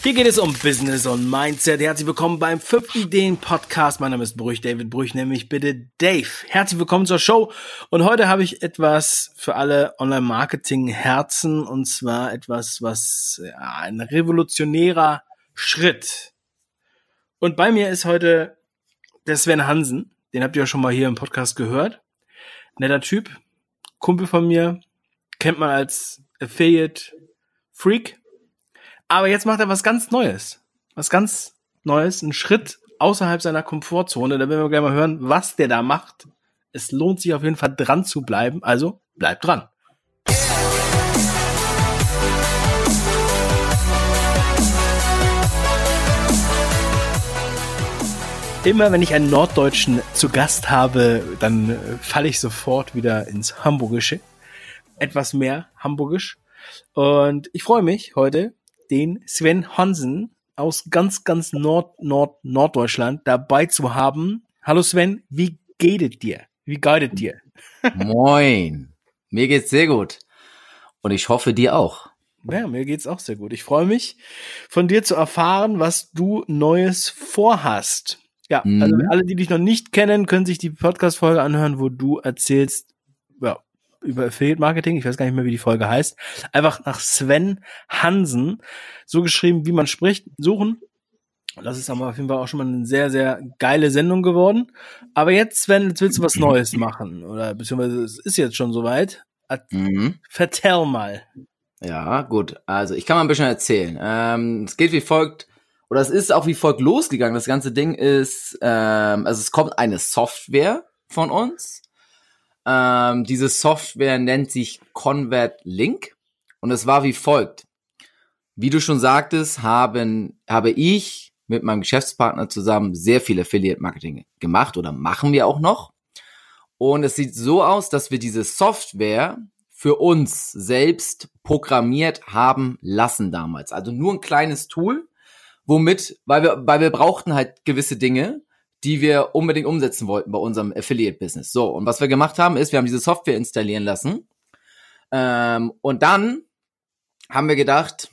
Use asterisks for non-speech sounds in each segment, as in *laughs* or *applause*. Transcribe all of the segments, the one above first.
Hier geht es um Business und Mindset. Herzlich willkommen beim 5 Ideen Podcast. Mein Name ist Brüch, David Brüch, nämlich bitte Dave. Herzlich willkommen zur Show. Und heute habe ich etwas für alle Online-Marketing-Herzen und zwar etwas, was ja, ein revolutionärer Schritt. Und bei mir ist heute der Sven Hansen. Den habt ihr ja schon mal hier im Podcast gehört. Netter Typ, Kumpel von mir, kennt man als Affiliate Freak aber jetzt macht er was ganz Neues. Was ganz Neues, ein Schritt außerhalb seiner Komfortzone. Da werden wir gleich mal hören, was der da macht. Es lohnt sich auf jeden Fall dran zu bleiben. Also bleibt dran. Immer wenn ich einen Norddeutschen zu Gast habe, dann äh, falle ich sofort wieder ins Hamburgische. Etwas mehr Hamburgisch. Und ich freue mich heute den Sven Hansen aus ganz, ganz Nord, Nord, Norddeutschland dabei zu haben. Hallo Sven, wie geht es dir? Wie geht es dir? Moin. Mir geht's sehr gut. Und ich hoffe dir auch. Ja, mir geht's auch sehr gut. Ich freue mich, von dir zu erfahren, was du Neues vorhast. Ja, also mhm. also alle, die dich noch nicht kennen, können sich die Podcast-Folge anhören, wo du erzählst, ja, über Affiliate Marketing, ich weiß gar nicht mehr, wie die Folge heißt, einfach nach Sven Hansen, so geschrieben, wie man spricht, suchen. Das ist aber auf jeden Fall auch schon mal eine sehr, sehr geile Sendung geworden. Aber jetzt, Sven, jetzt willst du was Neues machen. Oder beziehungsweise es ist jetzt schon soweit. Mhm. Vertell mal. Ja, gut. Also ich kann mal ein bisschen erzählen. Ähm, es geht wie folgt, oder es ist auch wie folgt losgegangen. Das ganze Ding ist, ähm, also es kommt eine Software von uns ähm, diese Software nennt sich Convert Link und es war wie folgt. Wie du schon sagtest, haben, habe ich mit meinem Geschäftspartner zusammen sehr viel Affiliate Marketing gemacht oder machen wir auch noch. Und es sieht so aus, dass wir diese Software für uns selbst programmiert haben lassen damals. Also nur ein kleines Tool, womit, weil wir, weil wir brauchten halt gewisse Dinge, die wir unbedingt umsetzen wollten bei unserem Affiliate-Business. So, und was wir gemacht haben, ist, wir haben diese Software installieren lassen. Ähm, und dann haben wir gedacht,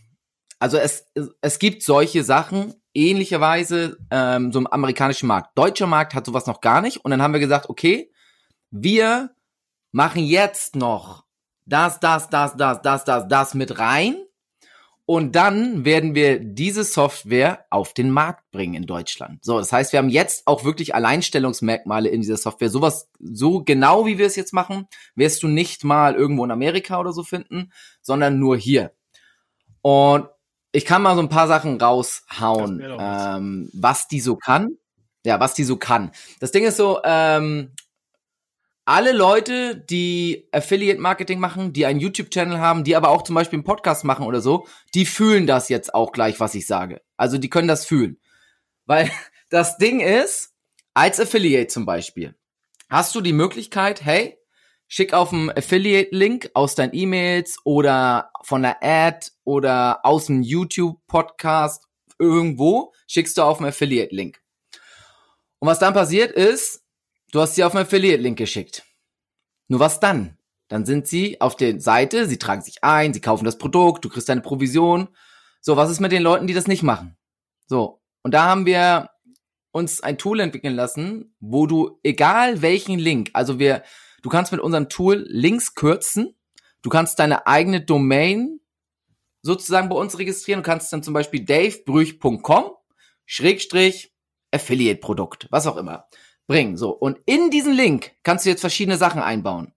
also es, es gibt solche Sachen, ähnlicherweise ähm, so im amerikanischen Markt. Deutscher Markt hat sowas noch gar nicht. Und dann haben wir gesagt, okay, wir machen jetzt noch das, das, das, das, das, das, das mit rein und dann werden wir diese Software auf den Markt bringen in Deutschland. So, das heißt, wir haben jetzt auch wirklich Alleinstellungsmerkmale in dieser Software. Sowas, so genau wie wir es jetzt machen, wirst du nicht mal irgendwo in Amerika oder so finden, sondern nur hier. Und ich kann mal so ein paar Sachen raushauen, ähm, was die so kann. Ja, was die so kann. Das Ding ist so, ähm, alle Leute, die Affiliate Marketing machen, die einen YouTube-Channel haben, die aber auch zum Beispiel einen Podcast machen oder so, die fühlen das jetzt auch gleich, was ich sage. Also die können das fühlen. Weil *laughs* das Ding ist, als Affiliate zum Beispiel, hast du die Möglichkeit, hey, schick auf einen Affiliate-Link aus deinen E-Mails oder von der Ad oder aus dem YouTube-Podcast irgendwo, schickst du auf einen Affiliate-Link. Und was dann passiert ist, Du hast sie auf einen Affiliate-Link geschickt. Nur was dann? Dann sind sie auf der Seite, sie tragen sich ein, sie kaufen das Produkt, du kriegst deine Provision. So, was ist mit den Leuten, die das nicht machen? So, und da haben wir uns ein Tool entwickeln lassen, wo du egal welchen Link, also wir, du kannst mit unserem Tool Links kürzen, du kannst deine eigene Domain sozusagen bei uns registrieren, du kannst dann zum Beispiel davebrüch.com Schrägstrich Affiliate Produkt, was auch immer bringen. So. Und in diesen Link kannst du jetzt verschiedene Sachen einbauen.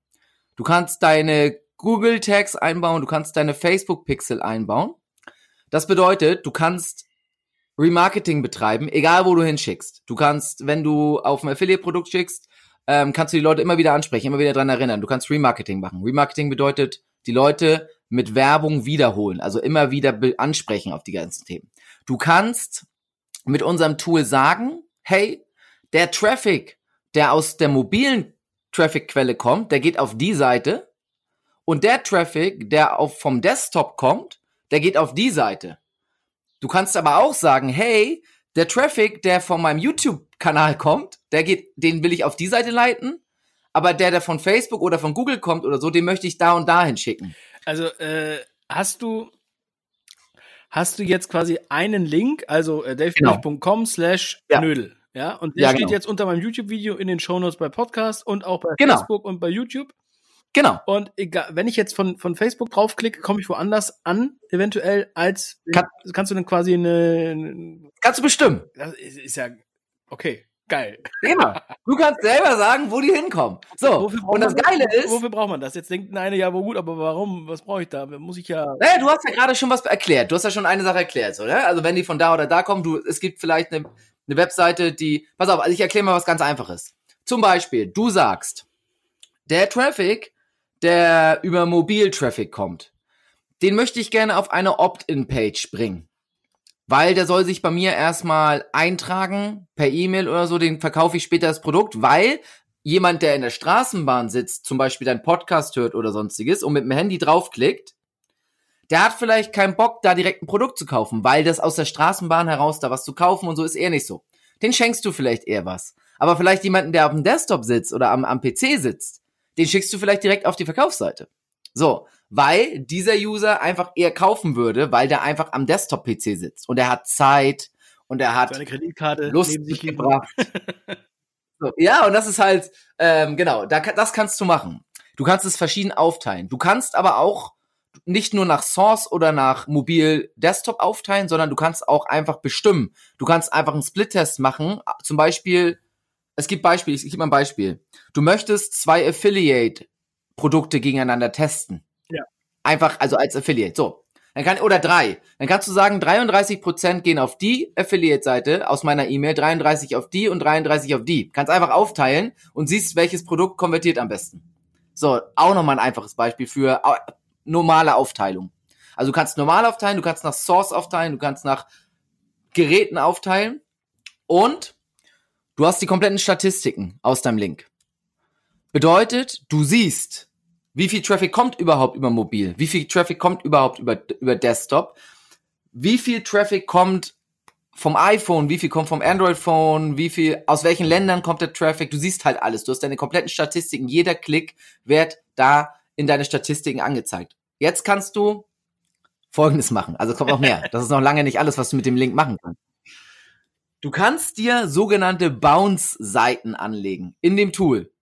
Du kannst deine Google Tags einbauen, du kannst deine Facebook Pixel einbauen. Das bedeutet, du kannst Remarketing betreiben, egal wo du hinschickst. Du kannst, wenn du auf ein Affiliate-Produkt schickst, ähm, kannst du die Leute immer wieder ansprechen, immer wieder dran erinnern. Du kannst Remarketing machen. Remarketing bedeutet, die Leute mit Werbung wiederholen, also immer wieder ansprechen auf die ganzen Themen. Du kannst mit unserem Tool sagen, hey, der Traffic, der aus der mobilen Traffic-Quelle kommt, der geht auf die Seite. Und der Traffic, der auf, vom Desktop kommt, der geht auf die Seite. Du kannst aber auch sagen, hey, der Traffic, der von meinem YouTube-Kanal kommt, der geht, den will ich auf die Seite leiten. Aber der, der von Facebook oder von Google kommt oder so, den möchte ich da und dahin schicken. Also, äh, hast du, hast du jetzt quasi einen Link, also äh, davebrüch.com slash Ja. Nödel. Ja, und der Ja, steht genau. jetzt unter meinem YouTube-Video in den Shownotes bei Podcast und auch bei Genau. Facebook und bei YouTube. Genau. Und egal, wenn ich jetzt von, von Facebook draufklicke, komme ich woanders an, eventuell, als Kann- kannst du dann quasi eine, Kannst du bestimmen. das ist, ist ja okay, geil. Genau. Du kannst selber sagen, wo die hinkommen. So. Und das Geile das? ist, Wofür braucht man das? Jetzt denkt eine, ja, wo gut, aber warum? Was brauche ich da? Muss ich ja. Naja, du hast ja gerade schon was erklärt. Du hast ja schon eine Sache erklärt, so, ne? Also wenn die von da oder da kommen, du, es gibt vielleicht eine, eine Webseite, die. Pass auf, also ich erkläre mal was ganz einfaches. Zum Beispiel, du sagst, der Traffic, der über Mobil-Traffic kommt, den möchte ich gerne auf eine Opt-in-Page bringen. Weil der soll sich bei mir erstmal eintragen per E-Mail oder so, den verkaufe ich später das Produkt, weil jemand, der in der Straßenbahn sitzt, zum Beispiel deinen Podcast hört oder sonstiges und mit dem Handy draufklickt, der hat vielleicht keinen Bock, da direkt ein Produkt zu kaufen, weil das aus der Straßenbahn heraus da was zu kaufen und so ist eher nicht so. Den schenkst du vielleicht eher was. Aber vielleicht jemanden, der auf dem Desktop sitzt oder am, am PC sitzt, den schickst du vielleicht direkt auf die Verkaufsseite. So, weil dieser User einfach eher kaufen würde, weil der einfach am Desktop-PC sitzt und er hat Zeit und er hat Seine Kreditkarte Lust sich gebracht. *laughs* so, ja, und das ist halt, ähm, genau, da, das kannst du machen. Du kannst es verschieden aufteilen. Du kannst aber auch nicht nur nach Source oder nach Mobil Desktop aufteilen, sondern du kannst auch einfach bestimmen. Du kannst einfach einen Split-Test machen. Zum Beispiel, es gibt Beispiele, ich gebe mal ein Beispiel. Du möchtest zwei Affiliate-Produkte gegeneinander testen. Ja. Einfach, also als Affiliate. So. Dann kann, oder drei. Dann kannst du sagen, 33% gehen auf die Affiliate-Seite aus meiner E-Mail, 33 auf die und 33 auf die. Kannst einfach aufteilen und siehst, welches Produkt konvertiert am besten. So, auch nochmal ein einfaches Beispiel für normale Aufteilung. Also du kannst normal aufteilen, du kannst nach Source aufteilen, du kannst nach Geräten aufteilen und du hast die kompletten Statistiken aus deinem Link. Bedeutet, du siehst, wie viel Traffic kommt überhaupt über mobil, wie viel Traffic kommt überhaupt über, über Desktop, wie viel Traffic kommt vom iPhone, wie viel kommt vom Android-Phone, wie viel, aus welchen Ländern kommt der Traffic, du siehst halt alles, du hast deine kompletten Statistiken, jeder Klick wird da in deine Statistiken angezeigt. Jetzt kannst du Folgendes machen, also es kommt noch mehr, *laughs* das ist noch lange nicht alles, was du mit dem Link machen kannst. Du kannst dir sogenannte Bounce-Seiten anlegen in dem Tool.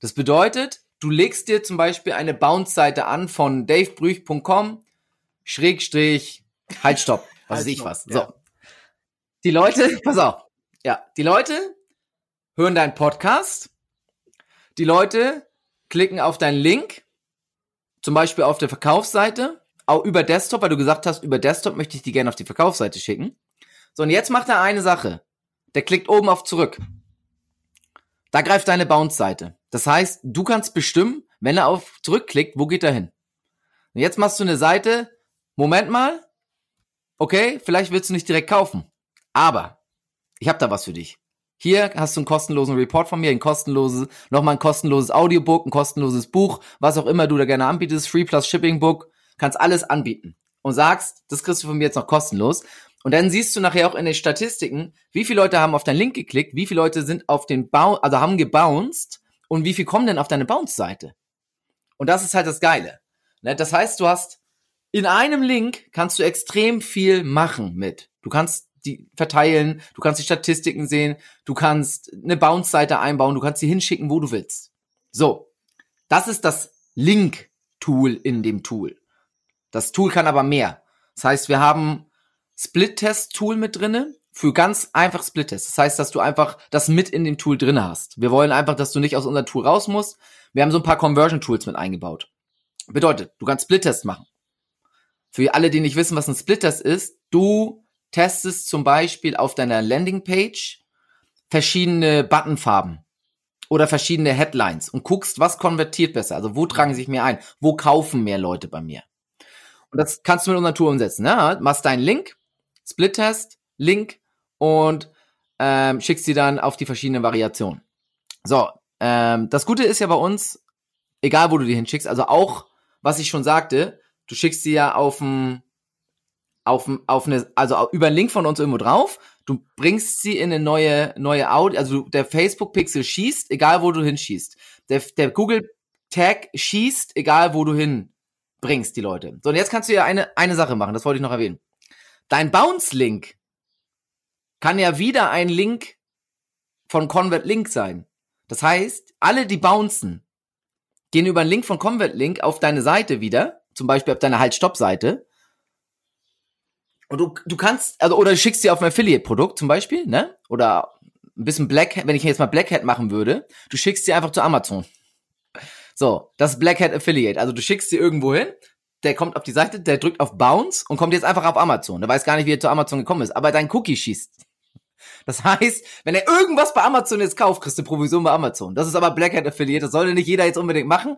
Das bedeutet, du legst dir zum Beispiel eine Bounce-Seite an von davebrüch.com, Schrägstrich, halt stopp, was Halt, weiß ich was. ja. So. Die Leute, *laughs* pass auf, ja, die Leute hören deinen Podcast, die Leute klicken auf deinen Link, zum Beispiel auf der Verkaufsseite, auch über Desktop, weil du gesagt hast, über Desktop möchte ich die gerne auf die Verkaufsseite schicken. So, und jetzt macht er eine Sache. Der klickt oben auf zurück. Da greift deine Bounce-Seite. Das heißt, du kannst bestimmen, wenn er auf zurückklickt, wo geht er hin. Und jetzt machst du eine Seite, Moment mal, okay, vielleicht willst du nicht direkt kaufen. Aber ich habe da was für dich. Hier hast du einen kostenlosen Report von mir, ein kostenloses, nochmal ein kostenloses Audiobook, ein kostenloses Buch, was auch immer du da gerne anbietest, Free Plus Shipping Book, kannst alles anbieten. Und sagst, das kriegst du von mir jetzt noch kostenlos. Und dann siehst du nachher auch in den Statistiken, wie viele Leute haben auf deinen Link geklickt, wie viele Leute sind auf den Bounce, also haben gebounced und wie viel kommen denn auf deine Bounce-Seite. Und das ist halt das Geile. Ne? Das heißt, du hast in einem Link kannst du extrem viel machen mit. Du kannst die verteilen, du kannst die Statistiken sehen, du kannst eine Bounce-Seite einbauen, du kannst sie hinschicken, wo du willst. So, das ist das Link-Tool in dem Tool. Das Tool kann aber mehr. Das heißt, wir haben Split-Test-Tool mit drinne für ganz einfach Split-Test. Das heißt, dass du einfach das mit in dem Tool drinne hast. Wir wollen einfach, dass du nicht aus unserem Tool raus musst. Wir haben so ein paar Conversion-Tools mit eingebaut. Bedeutet, du kannst Split-Test machen. Für alle, die nicht wissen, was ein Split-Test ist, du testest zum Beispiel auf deiner Landingpage verschiedene Buttonfarben oder verschiedene Headlines und guckst, was konvertiert besser. Also wo tragen sich mehr ein? Wo kaufen mehr Leute bei mir? Und das kannst du mit unserer Tour umsetzen. Ne? Machst deinen Link, Split-Test, Link und ähm, schickst sie dann auf die verschiedenen Variationen. So, ähm, das Gute ist ja bei uns, egal wo du die hinschickst, also auch, was ich schon sagte, du schickst sie ja auf ein, auf, auf eine, also über einen Link von uns irgendwo drauf, du bringst sie in eine neue, neue Audio, also der Facebook-Pixel schießt, egal wo du hinschießt. Der, der Google-Tag schießt, egal wo du hin bringst die Leute. So, und jetzt kannst du ja eine, eine Sache machen, das wollte ich noch erwähnen. dein Bounce-Link kann ja wieder ein Link von Convert Link sein. Das heißt, alle, die bouncen, gehen über einen Link von Convert Link auf deine Seite wieder, zum Beispiel auf deine Halt-Stopp-Seite. Und du, du kannst, also, oder du schickst sie auf ein Affiliate-Produkt zum Beispiel, ne? Oder ein bisschen Black, wenn ich jetzt mal Black Hat machen würde, du schickst sie einfach zu Amazon. So, das ist Black Hat Affiliate. Also du schickst sie irgendwo hin, der kommt auf die Seite, der drückt auf Bounce und kommt jetzt einfach auf Amazon. Der weiß gar nicht, wie er zu Amazon gekommen ist, aber dein Cookie schießt. Das heißt, wenn er irgendwas bei Amazon jetzt kauft, kriegst du Provision bei Amazon. Das ist aber Black Hat Affiliate, das sollte nicht jeder jetzt unbedingt machen.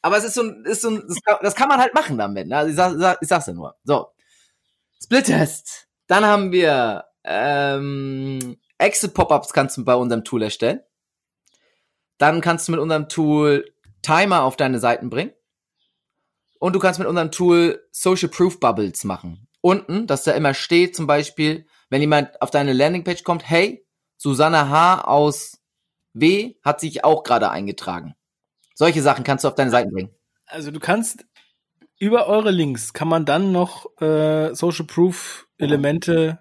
Aber es ist so ein, ist so ein, das kann man halt machen damit. Ne? Also ich, sag, ich sag's ja nur. So. Split-Test. Dann haben wir ähm, Exit-Pop-Ups kannst du bei unserem Tool erstellen. Dann kannst du mit unserem Tool Timer auf deine Seiten bringen. Und du kannst mit unserem Tool Social Proof Bubbles machen. Unten, dass da immer steht, zum Beispiel, wenn jemand auf deine Landingpage kommt, hey, Susanne H. aus W. hat sich auch gerade eingetragen. Solche Sachen kannst du auf deine Seiten bringen. Also du kannst über eure Links kann man dann noch äh, Social Proof Elemente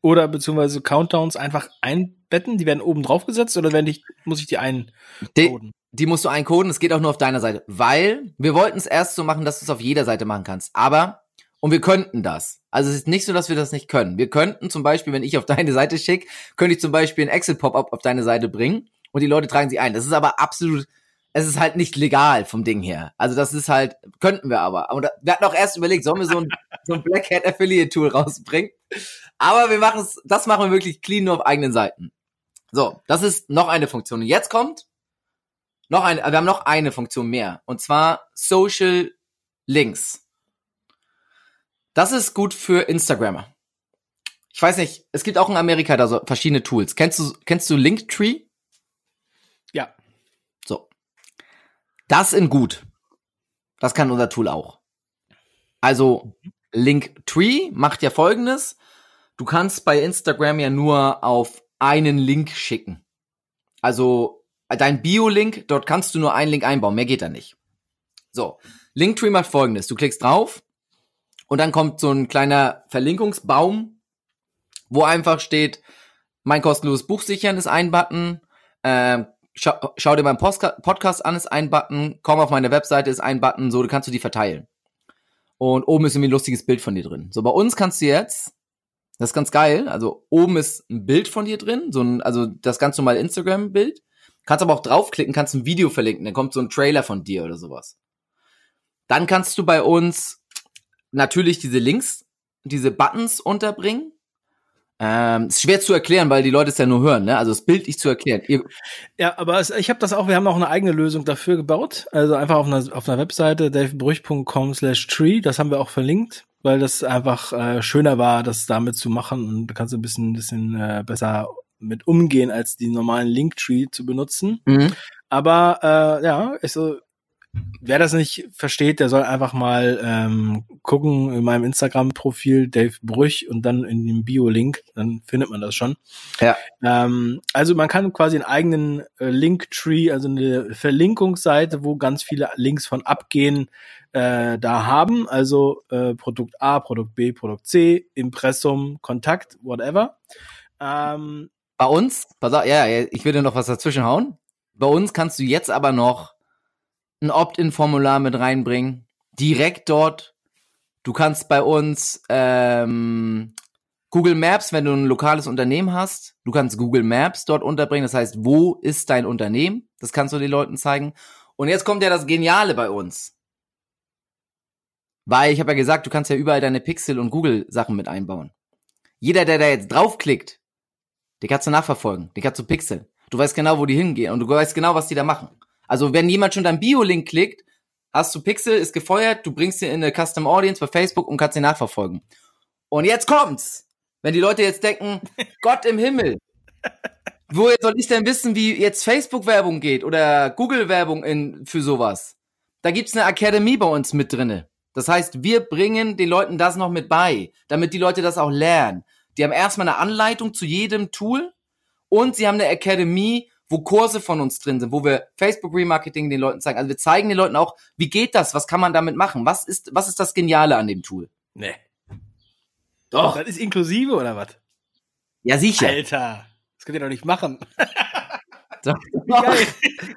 oder beziehungsweise Countdowns einfach einbetten? Die werden oben drauf gesetzt oder werden ich, muss ich die eincoden? Die, die musst du eincoden, es geht auch nur auf deiner Seite, weil wir wollten es erst so machen, dass du es auf jeder Seite machen kannst. Aber, und wir könnten das. Also es ist nicht so, dass wir das nicht können. Wir könnten zum Beispiel, wenn ich auf deine Seite schicke, könnte ich zum Beispiel ein Exit-Pop-Up auf deine Seite bringen und die Leute tragen sie ein. Das ist aber absolut, es ist halt nicht legal vom Ding her. Also das ist halt, könnten wir aber. Aber wir hatten auch erst überlegt, sollen wir so ein, *laughs* so ein Black Hat Affiliate Tool rausbringen? Aber wir machen es, das machen wir wirklich clean nur auf eigenen Seiten. So, das ist noch eine Funktion. Und jetzt kommt noch eine, wir haben noch eine Funktion mehr. Und zwar Social Links. Das ist gut für Instagrammer. Ich weiß nicht, es gibt auch in Amerika da so verschiedene Tools. Kennst du, kennst du Linktree? Ja. So. Das in gut. Das kann unser Tool auch. Also, Linktree macht ja folgendes. Du kannst bei Instagram ja nur auf einen Link schicken. Also dein Bio-Link, dort kannst du nur einen Link einbauen, mehr geht da nicht. So, Linktree macht folgendes. Du klickst drauf und dann kommt so ein kleiner Verlinkungsbaum, wo einfach steht, mein kostenloses Buch sichern ist ein Button, ähm, schau, schau dir meinen Podcast an ist ein Button, komm auf meine Webseite ist ein Button, so, du kannst du die verteilen. Und oben ist irgendwie ein lustiges Bild von dir drin. So, bei uns kannst du jetzt das ist ganz geil. Also oben ist ein Bild von dir drin, so ein, also das ganz normale Instagram-Bild. Kannst aber auch draufklicken, kannst ein Video verlinken, dann kommt so ein Trailer von dir oder sowas. Dann kannst du bei uns natürlich diese Links, diese Buttons unterbringen. Ähm, ist schwer zu erklären, weil die Leute es ja nur hören, ne? Also es bildlich zu erklären. Ihr ja, aber es, ich habe das auch, wir haben auch eine eigene Lösung dafür gebaut. Also einfach auf einer, auf einer Webseite, davebrüch.com slash tree, das haben wir auch verlinkt weil das einfach äh, schöner war, das damit zu machen und da kannst du ein bisschen, ein bisschen äh, besser mit umgehen, als die normalen Linktree zu benutzen. Mhm. Aber äh, ja, ich so, wer das nicht versteht, der soll einfach mal ähm, gucken in meinem Instagram-Profil Dave Brüch und dann in dem Bio-Link, dann findet man das schon. Ja. Ähm, also man kann quasi einen eigenen äh, Linktree, also eine Verlinkungsseite, wo ganz viele Links von abgehen, äh, da haben. Also äh, Produkt A, Produkt B, Produkt C, Impressum, Kontakt, whatever. Ähm, Bei uns, pass auf, ja, ich würde noch was dazwischen hauen. Bei uns kannst du jetzt aber noch ein Opt-in-Formular mit reinbringen. Direkt dort. Du kannst bei uns ähm, Google Maps, wenn du ein lokales Unternehmen hast, du kannst Google Maps dort unterbringen. Das heißt, wo ist dein Unternehmen? Das kannst du den Leuten zeigen. Und jetzt kommt ja das Geniale bei uns. Weil ich habe ja gesagt, du kannst ja überall deine Pixel- und Google-Sachen mit einbauen. Jeder, der da jetzt draufklickt, den kannst du nachverfolgen, den kannst du pixeln. Du weißt genau, wo die hingehen und du weißt genau, was die da machen. Also wenn jemand schon dein Bio-Link klickt, hast du Pixel, ist gefeuert, du bringst ihn in eine Custom Audience bei Facebook und kannst ihn nachverfolgen. Und jetzt kommt's! Wenn die Leute jetzt denken, *laughs* Gott im Himmel, woher soll ich denn wissen, wie jetzt Facebook-Werbung geht oder Google-Werbung für sowas? Da gibt's eine Academy bei uns mit drinne. Das heißt, wir bringen den Leuten das noch mit bei, damit die Leute das auch lernen. Die haben erstmal eine Anleitung zu jedem Tool und sie haben eine Academy, wo Kurse von uns drin sind, wo wir Facebook Remarketing den Leuten zeigen. Also wir zeigen den Leuten auch, wie geht das? Was kann man damit machen? Was ist, was ist das Geniale an dem Tool? Nee. Doch. Das ist inklusive oder was? Ja, sicher. Alter, das könnt ihr doch nicht machen. *laughs* Doch.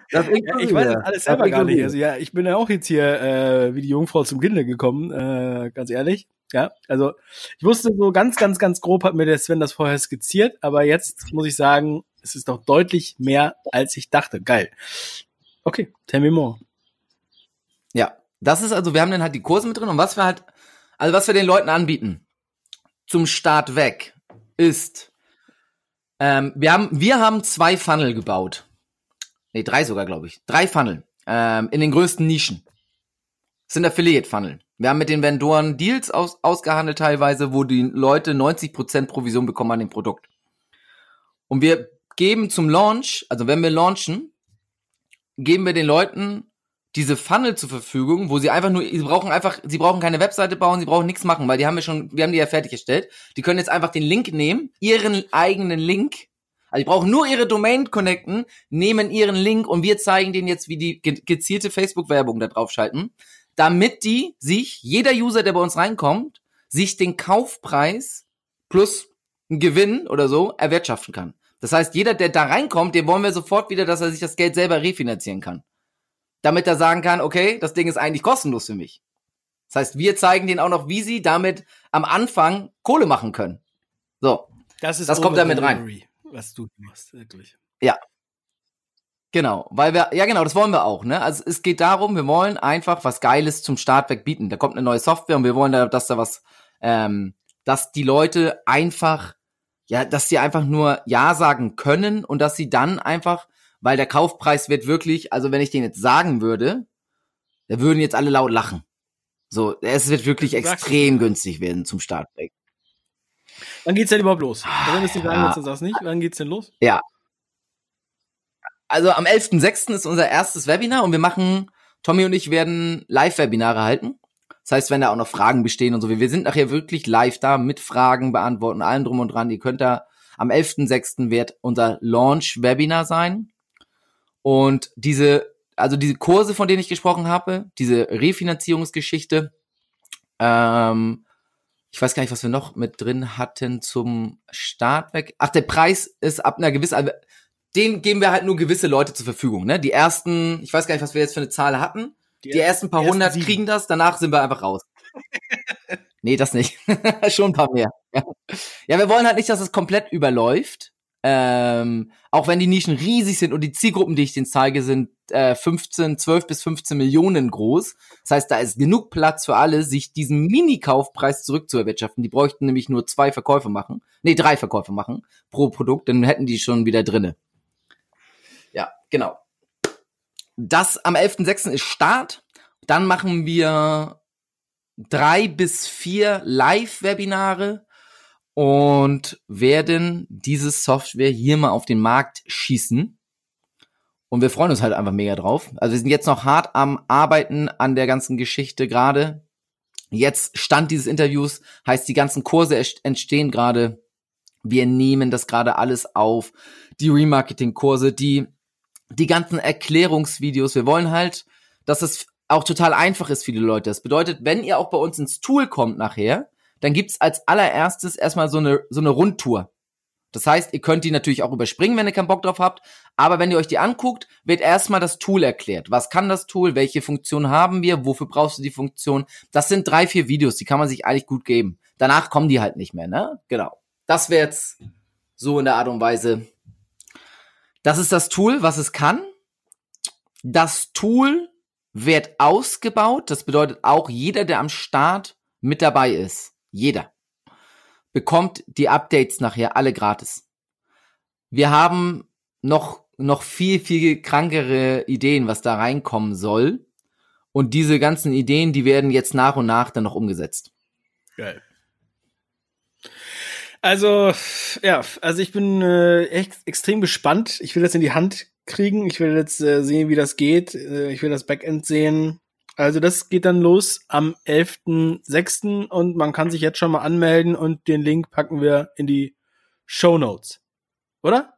Das Ja, ich weiß das alles selber gar nicht. Also ja, ich bin ja auch jetzt hier äh, wie die Jungfrau zum Kinde gekommen, äh, ganz ehrlich. Ja, also ich wusste so ganz, ganz, ganz grob hat mir der Sven das vorher skizziert, aber jetzt muss ich sagen, es ist doch deutlich mehr, als ich dachte. Geil. Okay, tell me more. Ja, das ist also, wir haben dann halt die Kurse mit drin und was wir halt, also was wir den Leuten anbieten zum Start weg ist, ähm, wir haben, wir haben zwei Funnel gebaut. Nee, drei sogar, glaube ich. Drei Funnel. Ähm, in den größten Nischen. Das sind Affiliate-Funnel. Wir haben mit den Vendoren Deals aus, ausgehandelt teilweise, wo die Leute 90% Provision bekommen an dem Produkt. Und wir geben zum Launch, also wenn wir launchen, geben wir den Leuten diese Funnel zur Verfügung, wo sie einfach nur, sie brauchen einfach, sie brauchen keine Webseite bauen, sie brauchen nichts machen, weil die haben wir schon, wir haben die ja fertiggestellt. Die können jetzt einfach den Link nehmen, ihren eigenen Link, also die brauchen nur ihre Domain connecten, nehmen ihren Link und wir zeigen denen jetzt, wie die ge- gezielte Facebook-Werbung da drauf schalten, damit die sich, jeder User, der bei uns reinkommt, sich den Kaufpreis plus einen Gewinn oder so erwirtschaften kann. Das heißt, jeder, der da reinkommt, dem wollen wir sofort wieder, dass er sich das Geld selber refinanzieren kann damit er sagen kann, okay, das Ding ist eigentlich kostenlos für mich. Das heißt, wir zeigen denen auch noch, wie sie damit am Anfang Kohle machen können. So, Das ist Das kommt da mit rein. Was du machst, wirklich. genau, weil wir, ja genau, das wollen wir auch, ne? Also es geht darum, wir wollen einfach was Geiles zum Start weg bieten. Da kommt eine neue Software und wir wollen da, dass da was, ähm, dass die Leute einfach, ja, dass sie einfach nur Ja sagen können und dass sie dann einfach, weil der Kaufpreis wird wirklich, also wenn ich den jetzt sagen würde, da würden jetzt alle laut lachen. So, es wird wirklich extrem günstig werden zum Start. Wann geht's denn überhaupt los? Wenn du es nicht sagen Ja. willst, dann sagst du nicht. Wann geht's denn los? Also am 11.06. ist unser erstes Webinar und wir machen, Tommy und ich werden Live-Webinare halten. Das heißt, wenn da auch noch Fragen bestehen und so, wir sind nachher wirklich live da mit Fragen beantworten, allem drum und dran. Ihr könnt da am 11.06. wird unser Launch-Webinar sein. Und diese, also diese Kurse, von denen ich gesprochen habe, diese Refinanzierungsgeschichte, ähm, ich weiß gar nicht, was wir noch mit drin hatten zum Start weg. Ach, der Preis ist ab einer gewissen, also den geben wir halt nur gewisse Leute zur Verfügung. Ne? Die ersten, ich weiß gar nicht, was wir jetzt für eine Zahl hatten. Die, ersten paar hundert kriegen das, danach sind wir einfach raus. *laughs* nee, das nicht. *laughs* Schon ein paar mehr. Ja. *laughs* ja, wir wollen halt nicht, dass es komplett überläuft. Ähm, auch wenn die Nischen riesig sind und die Zielgruppen, die ich denen zeige, sind äh, 15, 12 bis 15 Millionen groß. Das heißt, da ist genug Platz für alle, sich diesen Mini-Kaufpreis zurückzuerwirtschaften. Die bräuchten nämlich nur zwei Verkäufe machen. Nee, drei Verkäufe machen pro Produkt, dann hätten die schon wieder drinne. Ja, genau. Das am 11.06. ist Start. Dann machen wir drei bis vier Live-Webinare und werden diese Software hier mal auf den Markt schießen. Und wir freuen uns halt einfach mega drauf. Also wir sind jetzt noch hart am Arbeiten an der ganzen Geschichte gerade. Jetzt Stand dieses Interviews heißt, die ganzen Kurse entstehen gerade. Wir nehmen das gerade alles auf. Die Remarketing-Kurse, die, die ganzen Erklärungsvideos. Wir wollen halt, dass es auch total einfach ist für die Leute. Das bedeutet, wenn ihr auch bei uns ins Tool kommt nachher, dann gibt's als allererstes erstmal so eine, so eine Rundtour. Das heißt, ihr könnt die natürlich auch überspringen, wenn ihr keinen Bock drauf habt. Aber wenn ihr euch die anguckt, wird erstmal das Tool erklärt. Was kann das Tool? Welche Funktion haben wir? Wofür brauchst du die Funktion? Das sind drei, vier Videos, die kann man sich eigentlich gut geben. Danach kommen die halt nicht mehr, ne? Genau. Das wäre jetzt so in der Art und Weise. Das ist das Tool, was es kann. Das Tool wird ausgebaut. Das bedeutet auch jeder, der am Start mit dabei ist, jeder, bekommt die Updates nachher alle gratis. Wir haben noch, noch viel, viel krankere Ideen, was da reinkommen soll. Und diese ganzen Ideen, die werden jetzt nach und nach dann noch umgesetzt. Geil. Also, ja, also ich bin äh, echt extrem gespannt. Ich will das in die Hand kriegen. Ich will jetzt äh, sehen, wie das geht. Äh, ich will das Backend sehen. Also das geht dann los am 11.06. und man kann sich jetzt schon mal anmelden und den Link packen wir in die Show Notes. Oder?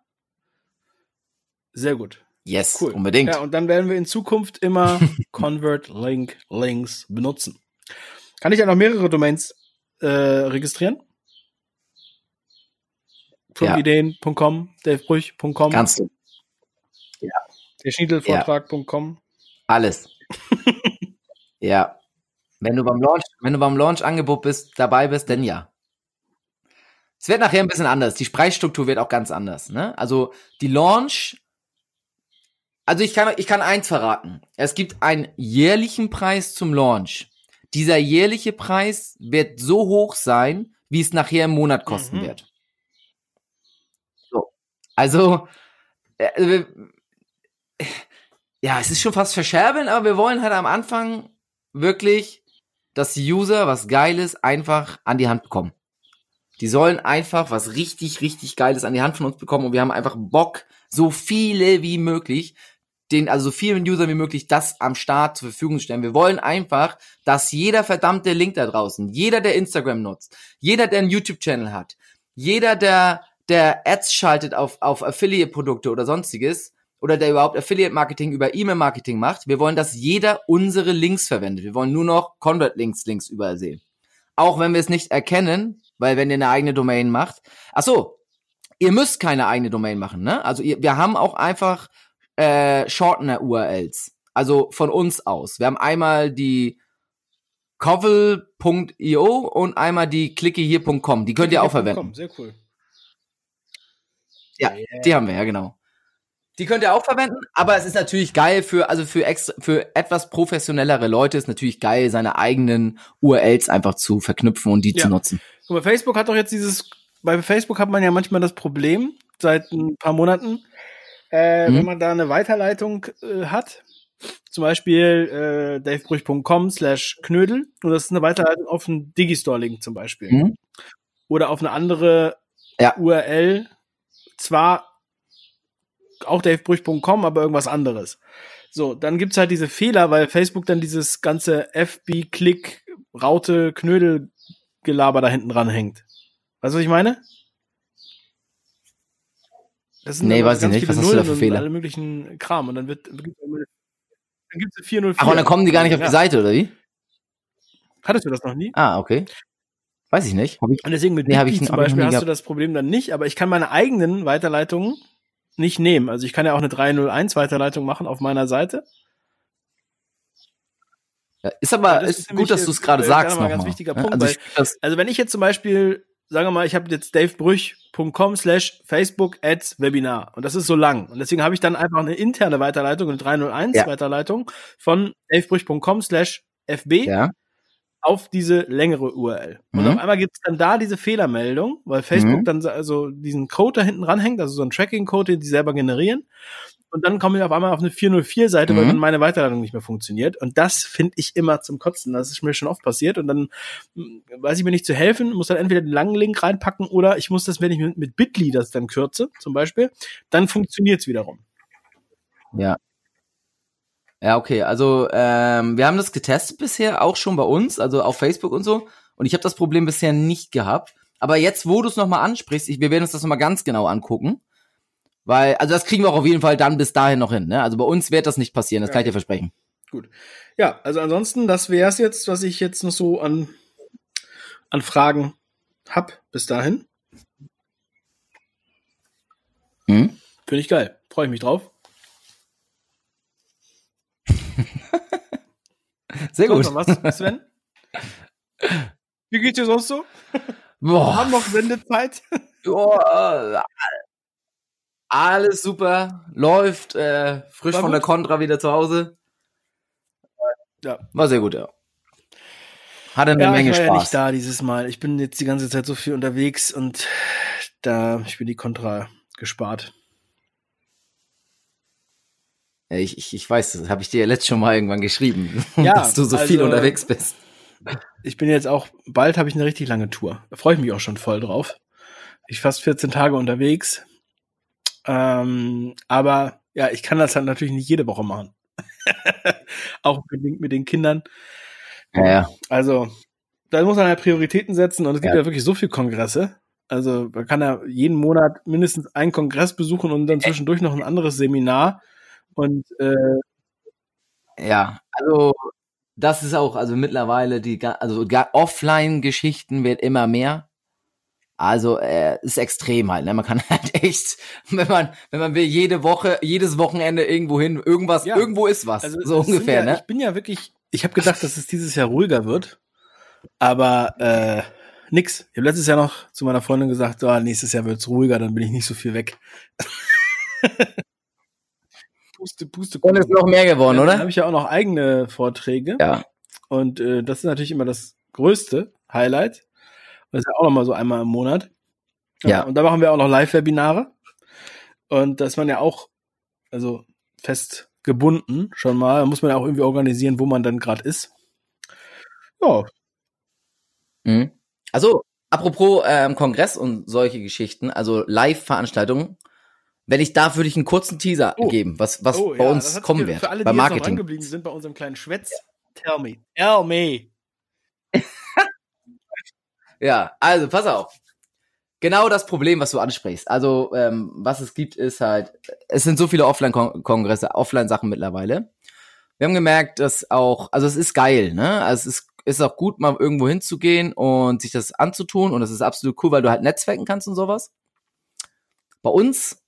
Sehr gut. Yes, Cool. unbedingt. Ja, und dann werden wir in Zukunft immer *laughs* Convert Link Links benutzen. Kann ich ja noch mehrere Domains äh, registrieren? fünfideen.com, davebrüch.com, Kannst du. der Schniedelvortrag.com. Alles. *laughs* ja. Wenn du beim Launch, wenn du beim Launch-Angebot bist, dabei bist, dann ja. Es wird nachher ein bisschen anders. Die Preisstruktur wird auch ganz anders. Ne? Also die Launch, also ich kann, ich kann eins verraten. Es gibt einen jährlichen Preis zum Launch. Dieser jährliche Preis wird so hoch sein, wie es nachher im Monat kosten Mhm. wird. So. Also, äh, ja, es ist schon fast verscherbeln, aber wir wollen halt am Anfang wirklich, dass die User was Geiles einfach an die Hand bekommen. Die sollen einfach was richtig, richtig Geiles an die Hand von uns bekommen und wir haben einfach Bock, so viele wie möglich, den, also so vielen Usern wie möglich, das am Start zur Verfügung zu stellen. Wir wollen einfach, dass jeder verdammte Link da draußen, jeder, der Instagram nutzt, jeder, der einen YouTube-Channel hat, jeder, der, der Ads schaltet auf, auf Affiliate-Produkte oder sonstiges, oder der überhaupt Affiliate-Marketing über E-Mail-Marketing macht, wir wollen, dass jeder unsere Links verwendet. Wir wollen nur noch Convert-Links Links überall sehen. Auch wenn wir es nicht erkennen, weil wenn ihr eine eigene Domain macht. Ach so, ihr müsst keine eigene Domain machen, ne? Also ihr, wir haben auch einfach äh, Shortener-URLs. Also von uns aus. Wir haben einmal die covel.io und einmal die klickehier.com. Die könnt ihr auch verwenden. Sehr cool. Ja, die haben wir, ja, genau. Die könnt ihr auch verwenden, aber es ist natürlich geil für, also für extra, für etwas professionellere Leute ist natürlich geil, seine eigenen URLs einfach zu verknüpfen und die Ja. zu nutzen. Guck mal, Facebook hat doch jetzt dieses, bei Facebook hat man ja manchmal das Problem, seit ein paar Monaten, äh, Mhm. wenn man da eine Weiterleitung äh, hat, zum Beispiel äh, davebrüch.com slash knödel, und das ist eine Weiterleitung auf einen Digistore-Link zum Beispiel. Mhm. Oder auf eine andere Ja. URL, zwar auch davebrüch.com, aber irgendwas anderes. So, dann gibt's halt diese Fehler, weil Facebook dann dieses ganze FB-Klick, Raute, Knödel Gelaber da hinten dran hängt. Weißt du, was ich meine? Das Nee, aber weiß ich nicht. Was hast du da für Fehler? Alle möglichen Kram. Und dann wird, dann gibt's eine 404. Ach, und dann kommen die gar nicht auf Ja. die Seite, oder wie? Hattest du das noch nie? Ah, okay. Weiß ich nicht. Hab ich, Und deswegen mit Nee, Bitly ich- zum Beispiel hast du das Problem dann nicht, aber ich kann meine eigenen Weiterleitungen nicht nehmen. Also ich kann ja auch eine 301 Weiterleitung machen auf meiner Seite. ja, ist aber Ja, das ist ist gut, dass du es gerade äh, sagst gerade mal ein nochmal. ganz wichtiger Ja, Punkt, also weil- Also wenn ich jetzt zum Beispiel, sagen wir mal, ich habe jetzt davebrüch.com slash Facebook ads Webinar und das ist so lang und deswegen habe ich dann einfach eine interne Weiterleitung, eine 301 Ja. Weiterleitung von davebrüch.com slash FB ja. Auf diese längere URL. Und Mhm. auf einmal gibt es dann da diese Fehlermeldung, weil Facebook Mhm. dann so- also diesen Code da hinten ranhängt, also so ein Tracking-Code, den die selber generieren. Und dann komme ich auf einmal auf eine 404-Seite, weil Mhm. dann meine Weiterleitung nicht mehr funktioniert. Und das finde ich immer zum Kotzen. Das ist mir schon oft passiert. Und dann hm, weiß ich mir nicht zu helfen, muss dann entweder den langen Link reinpacken oder ich muss das, wenn ich mit, mit Bitly das dann kürze, zum Beispiel, dann funktioniert es wiederum. Ja. Ja, okay. Also ähm, wir haben das getestet bisher auch schon bei uns, also auf Facebook und so. Und ich habe das Problem bisher nicht gehabt. Aber jetzt, wo du es nochmal ansprichst, ich, wir werden uns das nochmal ganz genau angucken. Weil, also das kriegen wir auch auf jeden Fall dann bis dahin noch hin. Ne? Also bei uns wird das nicht passieren, das Ja. kann ich dir versprechen. Gut. Ja, also ansonsten, das wäre es jetzt, was ich jetzt noch so an, an Fragen hab bis dahin. Hm? Finde ich geil. Freue ich mich drauf. Sehr gut. noch was, Sven? Wie geht's dir sonst so? Wir Boah. haben noch Sendezeit. Boah. Alles super. Läuft. Äh, frisch War von der gut? Contra wieder zu Hause. Ja. War sehr gut, ja. Hatte eine Ja, Menge ich war ja Spaß. nicht da dieses Mal. Ich bin jetzt die ganze Zeit so viel unterwegs und da ich bin die Contra gespart. Ich, ich, ich weiß, das habe ich dir ja letztes schon mal irgendwann geschrieben, *laughs* Ja, dass du so viel also- unterwegs bist. Ich bin jetzt auch, bald habe ich eine richtig lange Tour. Da freue ich mich auch schon voll drauf. Ich fast 14 Tage unterwegs. Ähm, aber ja, ich kann das halt natürlich nicht jede Woche machen. *laughs* auch bedingt mit den Kindern. Ja, ja. Also, da muss man halt Prioritäten setzen und es gibt Ja. ja, wirklich so viele Kongresse. Also, man kann ja jeden Monat mindestens einen Kongress besuchen und dann zwischendurch noch ein anderes Seminar. Und äh, Ja, also das ist auch, also mittlerweile die, also Offline-Geschichten wird immer mehr. Also äh, ist extrem halt. Ne? Man kann *laughs* halt echt, wenn man, wenn man will, jede Woche, jedes Wochenende irgendwo hin, irgendwas, Ja. irgendwo ist was. Also so ungefähr, ja, ne? Ich bin ja wirklich, ich habe gedacht, dass es dieses Jahr ruhiger wird, aber äh, nix. Ich habe letztes Jahr noch zu meiner Freundin gesagt, oh, nächstes Jahr wird's ruhiger, dann bin ich nicht so viel weg. *laughs* puste, puste. Und ist noch mehr geworden, Dann oder? habe ich ja auch noch eigene Vorträge Ja. und äh, das ist natürlich immer das größte Highlight. Das ist ja auch noch mal so einmal im Monat. Ja. Und da machen wir auch noch Live-Webinare. Und da ist man ja auch, also fest gebunden schon mal. Da muss man ja auch irgendwie organisieren, wo man dann gerade ist. Ja, Mhm. Also, apropos ähm, Kongress und solche Geschichten, also Live-Veranstaltungen, wenn ich da würde ich einen kurzen Teaser Oh. geben, was, was Oh, bei ja, uns kommen wird. Für alle, bei die jetzt noch Marketing. rangeblieben sind bei unserem kleinen Schwätz. Tell me. Tell me. *laughs* Ja, also pass auf. Genau das Problem, was du ansprichst. Also, ähm, was es gibt, ist halt, es sind so viele Offline-Kongresse, Offline-Sachen mittlerweile. Wir haben gemerkt, dass auch, also es ist geil, ne? Also es ist, ist auch gut, mal irgendwo hinzugehen und sich das anzutun und das ist absolut cool, weil du halt netzwerken kannst und sowas. Bei uns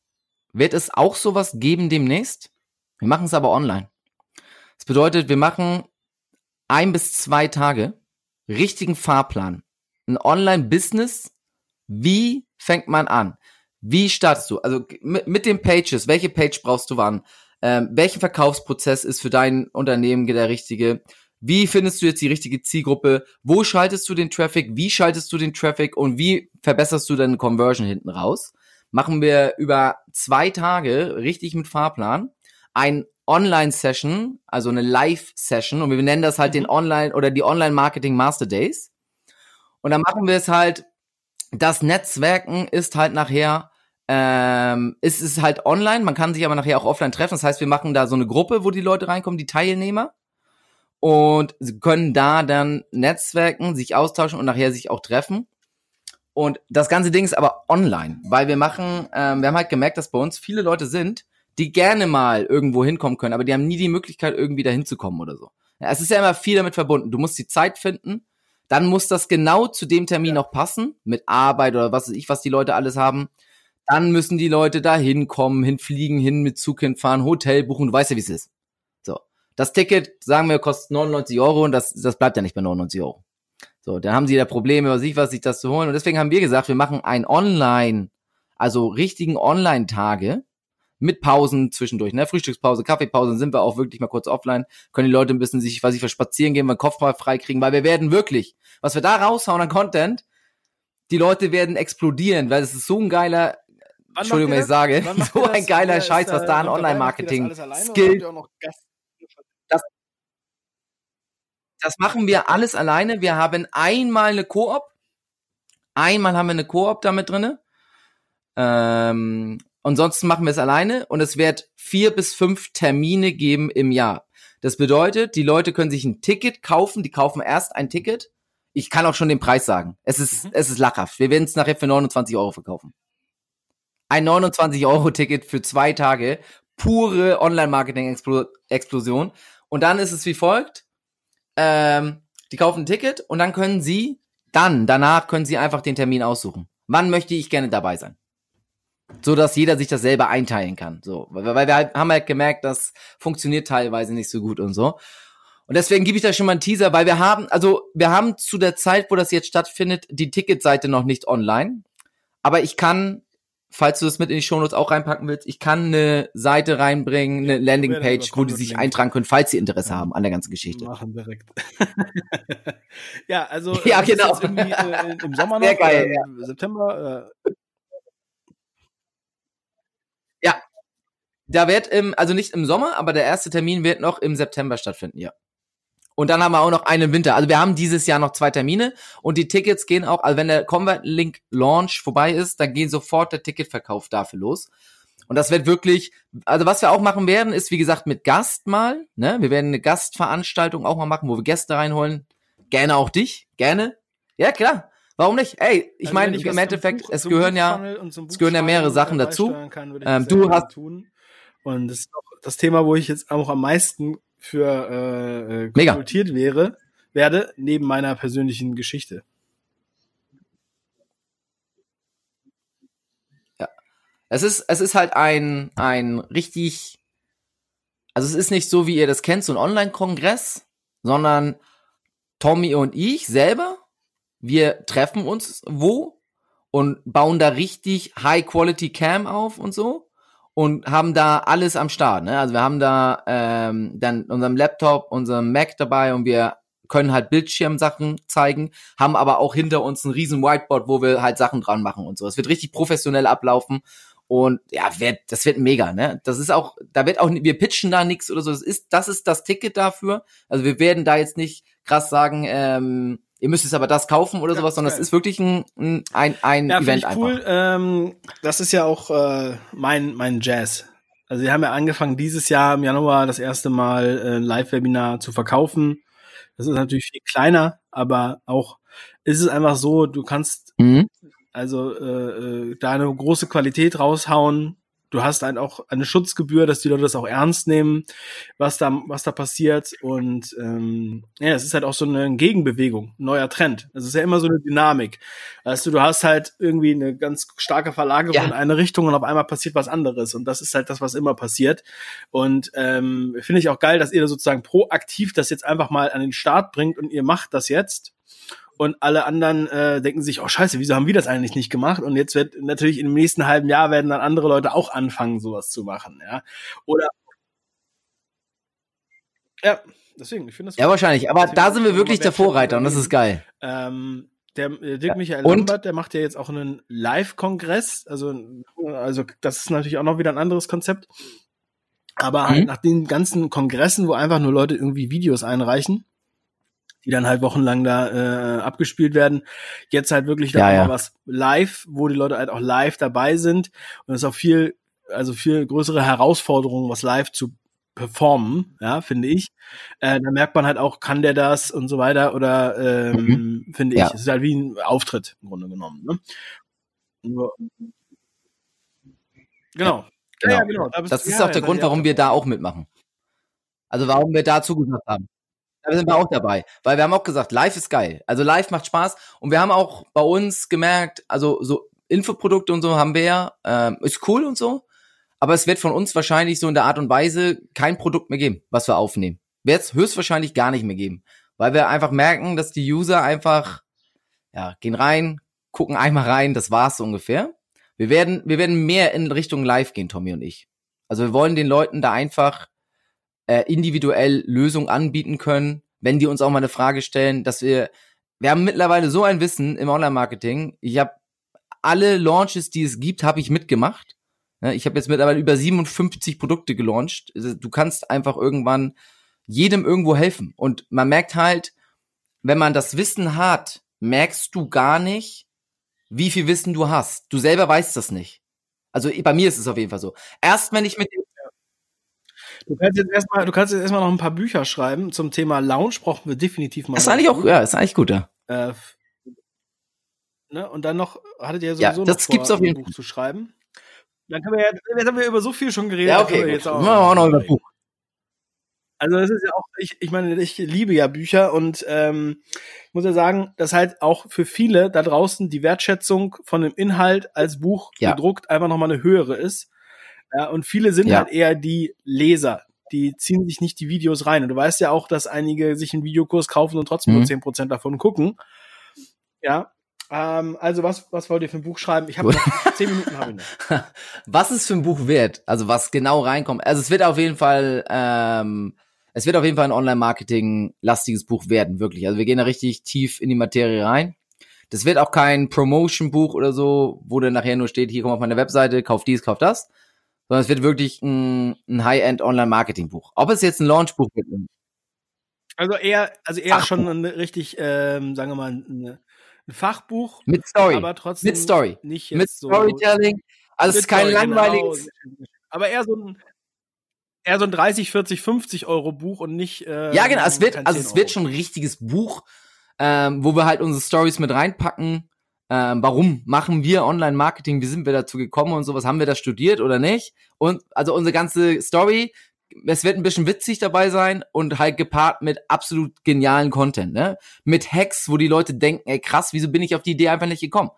wird es auch sowas geben demnächst. Wir machen es aber online. Das bedeutet, wir machen ein bis zwei Tage richtigen Fahrplan. Ein Online-Business. Wie fängt man an? Wie startest du? Also mit, mit den Pages, welche Page brauchst du wann? Ähm, welchen Verkaufsprozess ist für dein Unternehmen der richtige? Wie findest du jetzt die richtige Zielgruppe? Wo schaltest du den Traffic? Wie schaltest du den Traffic? Und wie verbesserst du deine Conversion hinten raus? Machen wir über zwei Tage richtig mit Fahrplan. Ein Online-Session, also eine Live-Session. Und wir nennen das halt den Online- oder die Online-Marketing Master Days. Und dann machen wir es halt, das Netzwerken ist halt nachher, ähm, es ist halt online, man kann sich aber nachher auch offline treffen. Das heißt, wir machen da so eine Gruppe, wo die Leute reinkommen, die Teilnehmer. Und sie können da dann netzwerken, sich austauschen und nachher sich auch treffen. Und das ganze Ding ist aber online, weil wir machen, ähm, wir haben halt gemerkt, dass bei uns viele Leute sind, die gerne mal irgendwo hinkommen können, aber die haben nie die Möglichkeit, irgendwie da hinzukommen oder so. Ja, es ist ja immer viel damit verbunden. Du musst die Zeit finden, dann muss das genau zu dem Termin auch passen, mit Arbeit oder was weiß ich, was die Leute alles haben. Dann müssen die Leute da hinkommen, hinfliegen, hin mit Zug hinfahren, Hotel buchen, du weißt ja, wie es ist. So. Das Ticket, sagen wir, kostet 99 Euro und das, das bleibt ja nicht bei 99 Euro. So, dann haben sie da Probleme, was ich was, sich das zu holen. Und deswegen haben wir gesagt, wir machen ein Online, also richtigen Online-Tage mit Pausen zwischendurch, ne? Frühstückspause, Kaffeepause, dann sind wir auch wirklich mal kurz offline, können die Leute ein bisschen sich, was ich für spazieren gehen, mal Kopf mal frei kriegen, weil wir werden wirklich, was wir da raushauen an Content, die Leute werden explodieren, weil es ist so ein geiler, Wann Entschuldigung, wenn ich sage, *laughs* so ein geiler Scheiß, was da an Online-Marketing, alles alleine oder Skill, habt ihr auch noch Gast? Das machen wir alles alleine. Wir haben einmal eine Koop. Einmal haben wir eine Koop damit drinne. Ähm, ansonsten machen wir es alleine und es wird vier bis fünf Termine geben im Jahr. Das bedeutet, die Leute können sich ein Ticket kaufen. Die kaufen erst ein Ticket. Ich kann auch schon den Preis sagen. Es ist, Mhm. es ist lachhaft. Wir werden es nachher für 29 Euro verkaufen. Ein 29 Euro Ticket für zwei Tage. Pure Online-Marketing-Explosion. Und dann ist es wie folgt ähm, die kaufen ein Ticket und dann können sie, dann, danach können sie einfach den Termin aussuchen. Wann möchte ich gerne dabei sein? So dass jeder sich das selber einteilen kann. So, weil, wir halt, haben halt gemerkt, das funktioniert teilweise nicht so gut und so. Und deswegen gebe ich da schon mal einen Teaser, weil wir haben, also wir haben zu der Zeit, wo das jetzt stattfindet, die Ticketseite noch nicht online. Aber ich kann, falls du das mit in die Shownotes auch reinpacken willst, ich kann eine Seite reinbringen, eine Ja, Landingpage, wo die sich Content-Link. eintragen können, falls sie Interesse Ja. haben an der ganzen Geschichte. Machen direkt. *laughs* ja, also *laughs* Ja, äh, genau. äh, im Sommer noch, Sehr geil, äh, im September. Äh, Da wird im, also nicht im Sommer, aber der erste Termin wird noch im September stattfinden, ja. Und dann haben wir auch noch einen Winter. Also wir haben dieses Jahr noch zwei Termine und die Tickets gehen auch, also wenn der Convert Link Launch vorbei ist, dann geht sofort der Ticketverkauf dafür los. Und das wird wirklich, also was wir auch machen werden, ist wie gesagt mit Gast mal, ne? Wir werden eine Gastveranstaltung auch mal machen, wo wir Gäste reinholen. Gerne auch dich, gerne. Ja, klar. Warum nicht? Ey, ich also meine, im Endeffekt, Buch- es gehören ja, es gehören ja mehrere Sachen dazu. Kann, Ähm, du hast- tun. Und das ist auch das Thema, wo ich jetzt auch am meisten für äh, äh, Mega. konsultiert wäre, werde, neben meiner persönlichen Geschichte. Es ist, es ist halt ein, ein richtig, also es ist nicht so, wie ihr das kennt, so ein Online-Kongress, sondern Tommy und ich selber, wir treffen uns wo und bauen da richtig High-Quality-Cam auf und so und haben da alles am Start. Ne? Also wir haben da ähm, dann unserem Laptop, unserem Mac dabei und wir können halt Bildschirmsachen zeigen, haben aber auch hinter uns ein riesen Whiteboard, wo wir halt Sachen dran machen und so. Es wird richtig professionell ablaufen und ja, wird, das wird mega, ne? Das ist auch, da wird auch, wir pitchen da nichts oder so. Das ist, das ist das Ticket dafür. Also wir werden da jetzt nicht krass sagen, ähm, ihr müsst jetzt aber das kaufen oder ja, sowas, sondern es ist wirklich ein, ein, ein ja, Event ich cool. Ähm, das ist ja auch äh, mein, mein Jazz. Also wir haben ja angefangen dieses Jahr im Januar das erste Mal äh, ein Live-Webinar zu verkaufen. Das ist natürlich viel kleiner, aber auch ist es einfach so, du kannst mhm. also äh, äh, da eine große Qualität raushauen. Du hast halt auch eine Schutzgebühr, dass die Leute das auch ernst nehmen, was da, was da passiert. Und ähm, ja, es ist halt auch so eine Gegenbewegung, ein neuer Trend. Es ist ja immer so eine Dynamik. Weißt du, du hast halt irgendwie eine ganz starke Verlagerung ja. in eine Richtung und auf einmal passiert was anderes. Und das ist halt das, was immer passiert. Und ähm, finde ich auch geil, dass ihr da sozusagen proaktiv das jetzt einfach mal an den Start bringt und ihr macht das jetzt und alle anderen äh, denken sich, oh scheiße, wieso haben wir das eigentlich nicht gemacht? Und jetzt wird natürlich im nächsten halben Jahr werden dann andere Leute auch anfangen, sowas zu machen, ja. Oder ja, deswegen, ich finde das. Ja, wahrscheinlich, aber da sind wir wirklich der Vorreiter und das ist geil. Ähm, der äh, Dirk Michael und? Lambert, der macht ja jetzt auch einen Live-Kongress, also, also das ist natürlich auch noch wieder ein anderes Konzept. Aber halt mhm. nach den ganzen Kongressen, wo einfach nur Leute irgendwie Videos einreichen, die dann halt wochenlang da äh, abgespielt werden. Jetzt halt wirklich da ja, ja. was live, wo die Leute halt auch live dabei sind und es ist auch viel, also viel größere Herausforderung, was live zu performen, ja, finde ich. Äh, da merkt man halt auch, kann der das und so weiter oder ähm, mhm. finde ich. Ja. Es ist halt wie ein Auftritt im Grunde genommen. Ne? Genau. Genau. Ja, genau. Das ist auch der Grund, warum wir da auch mitmachen. Also warum wir da zugesagt haben. Da sind wir auch dabei, weil wir haben auch gesagt, live ist geil. Also live macht Spaß und wir haben auch bei uns gemerkt, also so Infoprodukte und so haben wir ja, ähm, ist cool und so, aber es wird von uns wahrscheinlich so in der Art und Weise kein Produkt mehr geben, was wir aufnehmen. Wird es höchstwahrscheinlich gar nicht mehr geben, weil wir einfach merken, dass die User einfach, ja, gehen rein, gucken einmal rein, das war's ungefähr. Wir werden, wir werden mehr in Richtung Live gehen, Tommy und ich. Also wir wollen den Leuten da einfach äh, individuell Lösungen anbieten können, wenn die uns auch mal eine Frage stellen, dass wir, wir haben mittlerweile so ein Wissen im Online-Marketing. Ich habe alle Launches, die es gibt, habe ich mitgemacht. Ich habe jetzt mittlerweile über 57 Produkte gelauncht. Du kannst einfach irgendwann jedem irgendwo helfen. Und man merkt halt, wenn man das Wissen hat, merkst du gar nicht, wie viel Wissen du hast. Du selber weißt das nicht. Also bei mir ist es auf jeden Fall so. Erst wenn ich mit dem Du kannst jetzt erstmal, du kannst jetzt erstmal noch ein paar Bücher schreiben zum Thema Lounge, brauchen wir definitiv mal. Das ist eigentlich auch, ja, ist eigentlich gut, ja. Äh, ne? Und dann noch, hattet ihr sowieso ja, das noch gibt's auf jeden ein Buch zu schreiben? Dann können wir ja, jetzt haben wir über so viel schon geredet. Ja, okay, jetzt auch, wir auch noch über Buch. Also das ist ja auch, ich, ich meine, ich liebe ja Bücher und ähm, ich muss ja sagen, dass halt auch für viele da draußen die Wertschätzung von dem Inhalt als Buch ja. gedruckt einfach nochmal eine höhere ist. Ja, und viele sind ja. halt eher die Leser. Die ziehen sich nicht die Videos rein. Und du weißt ja auch, dass einige sich einen Videokurs kaufen und trotzdem mhm. nur zehn Prozent davon gucken. Ja. Ähm, also was, was wollt ihr für ein Buch schreiben? Ich habe noch *laughs* zehn Minuten habe ich noch. Was ist für ein Buch wert? Also was genau reinkommt. Also es wird auf jeden Fall, ähm, es wird auf jeden Fall ein Online-Marketing-lastiges Buch werden, wirklich. Also wir gehen da richtig tief in die Materie rein. Das wird auch kein Promotion-Buch oder so, wo dann nachher nur steht, hier komm auf meine Webseite, kauf dies, kauf das, sondern es wird wirklich ein, ein High-End Online-Marketing-Buch. Ob es jetzt ein Launch-Buch wird. Also eher, also eher Fachbuch. schon ein richtig, ähm, sagen wir mal, ein, ein Fachbuch. Mit Story. Aber trotzdem mit Story. Nicht mit Storytelling. Also es ist kein Story, genau. langweiliges. Genau. Aber eher so ein, eher so ein 30, 40, 50 Euro Buch und nicht. Äh, ja, genau. Es wird, also es wird schon ein richtiges Buch, ähm, wo wir halt unsere Stories mit reinpacken ähm, warum machen wir Online-Marketing, wie sind wir dazu gekommen und sowas, haben wir das studiert oder nicht? Und also unsere ganze Story, es wird ein bisschen witzig dabei sein und halt gepaart mit absolut genialen Content, ne? Mit Hacks, wo die Leute denken, ey krass, wieso bin ich auf die Idee einfach nicht gekommen?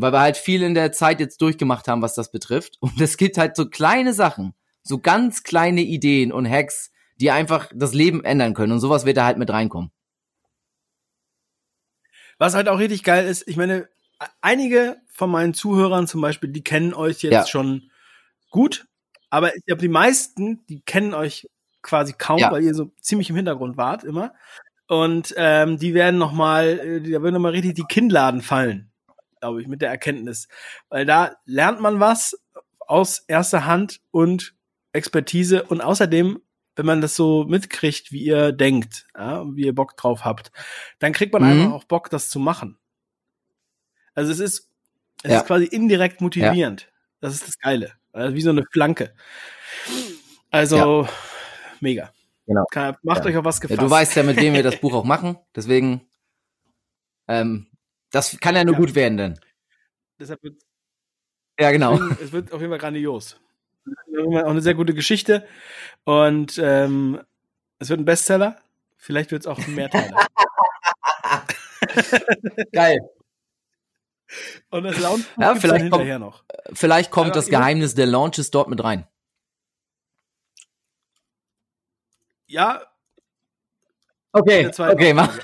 weil wir halt viel in der Zeit jetzt durchgemacht haben, was das betrifft. Und es gibt halt so kleine Sachen, so ganz kleine Ideen und Hacks, die einfach das Leben ändern können. Und sowas wird da halt mit reinkommen. Was halt auch richtig geil ist, ich meine, einige von meinen Zuhörern zum Beispiel, die kennen euch jetzt ja. schon gut, aber ich glaube, die meisten, die kennen euch quasi kaum, ja. weil ihr so ziemlich im Hintergrund wart immer. Und ähm, die werden noch mal, äh, da würden noch mal richtig die Kinnladen fallen, glaube ich, mit der Erkenntnis, weil da lernt man was aus erster Hand und Expertise und außerdem wenn man das so mitkriegt, wie ihr denkt, ja, wie ihr Bock drauf habt, dann kriegt man mhm. einfach auch Bock, das zu machen. Also es ist, es ja. ist quasi indirekt motivierend. Ja. Das ist das Geile. Also wie so eine Flanke. Also ja. mega. Genau. Kann, macht euch auf was gefasst. du weißt ja, mit wem wir das *laughs* Buch auch machen. Deswegen, ähm, das kann ja nur gut werden, denn. Deshalb wird, ja, genau. Es wird auf jeden Fall grandios auch eine sehr gute Geschichte. Und ähm, es wird ein Bestseller. Vielleicht wird es auch ein Mehrteiler. *laughs* Geil. Und das Launch ja, vielleicht kommt, noch. Vielleicht kommt Aber das Geheimnis der Launches dort mit rein. Ja. Okay, okay, mach.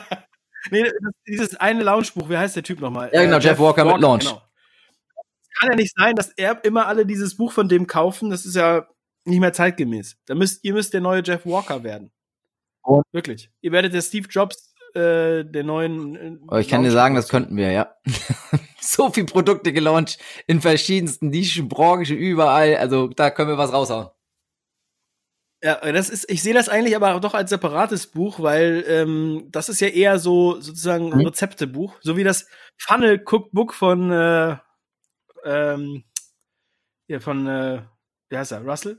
*laughs* nee, dieses eine Launchbuch, wie heißt der Typ nochmal? Ja, genau, äh, Jeff, Jeff Walker, Walker, mit Launch. Genau kann ja nicht sein, dass er immer alle dieses Buch von dem kaufen. Das ist ja nicht mehr zeitgemäß. Da müsst, ihr müsst der neue Jeff Walker werden. Oh. Wirklich. Ihr werdet der Steve Jobs äh, der neuen. Äh, oh, ich kann dir sagen, das könnten wir, ja. *laughs* so viel Produkte gelauncht in verschiedensten Nischen, Branchen, überall. Also da können wir was raushauen. Ja, das ist, ich sehe das eigentlich aber auch doch als separates Buch, weil ähm, das ist ja eher so sozusagen ein mhm. Rezeptebuch, so wie das Funnel Cookbook von äh, ähm, hier von, äh, wie heißt er, Russell.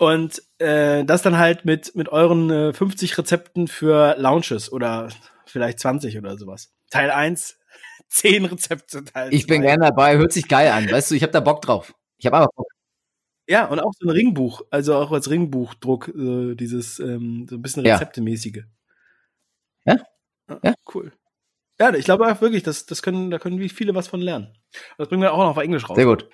Und äh, das dann halt mit, mit euren äh, 50 Rezepten für Launches oder vielleicht 20 oder sowas. Teil 1, 10 *laughs* Rezepte. Teil ich bin gerne dabei, hört sich geil an. Weißt du, ich habe da Bock drauf. Ich habe aber Bock. Ja, und auch so ein Ringbuch, also auch als Ringbuchdruck, äh, dieses ähm, so ein bisschen Rezeptemäßige. Ja? ja? Cool. Ja, ich glaube auch wirklich, das, das können, da können wie viele was von lernen. Das bringen wir auch noch auf Englisch raus. Sehr gut.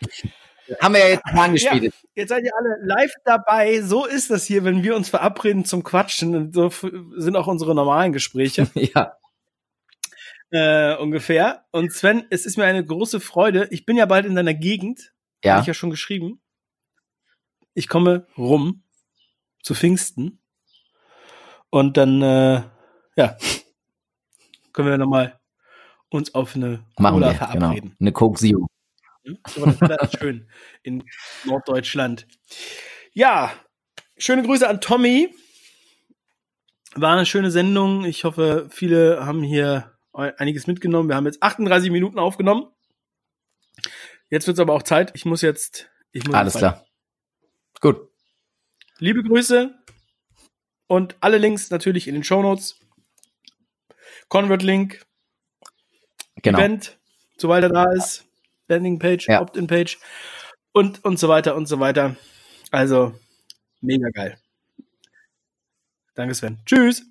Haben wir ja jetzt angespielt. Ja, jetzt seid ihr alle live dabei. So ist das hier, wenn wir uns verabreden zum Quatschen. Und so sind auch unsere normalen Gespräche. *laughs* ja. Äh, ungefähr. Und Sven, es ist mir eine große Freude. Ich bin ja bald in deiner Gegend. Ja. Habe ich ja schon geschrieben. Ich komme rum zu Pfingsten. Und dann, äh, ja, können wir nochmal uns auf eine Machen Cola wir, genau. verabreden. Genau. Eine Coke Zero. Hm? Das ist schön in Norddeutschland. Ja, schöne Grüße an Tommy. War eine schöne Sendung. Ich hoffe, viele haben hier einiges mitgenommen. Wir haben jetzt 38 Minuten aufgenommen. Jetzt wird es aber auch Zeit. Ich muss jetzt. Ich muss Alles klar. Gut. Liebe Grüße und alle Links natürlich in den Show Notes. Convert-Link, genau. Event, sobald er da ist, Landing-Page, ja. Opt-in-Page und, und so weiter und so weiter. Also, mega geil. Danke, Sven. Tschüss.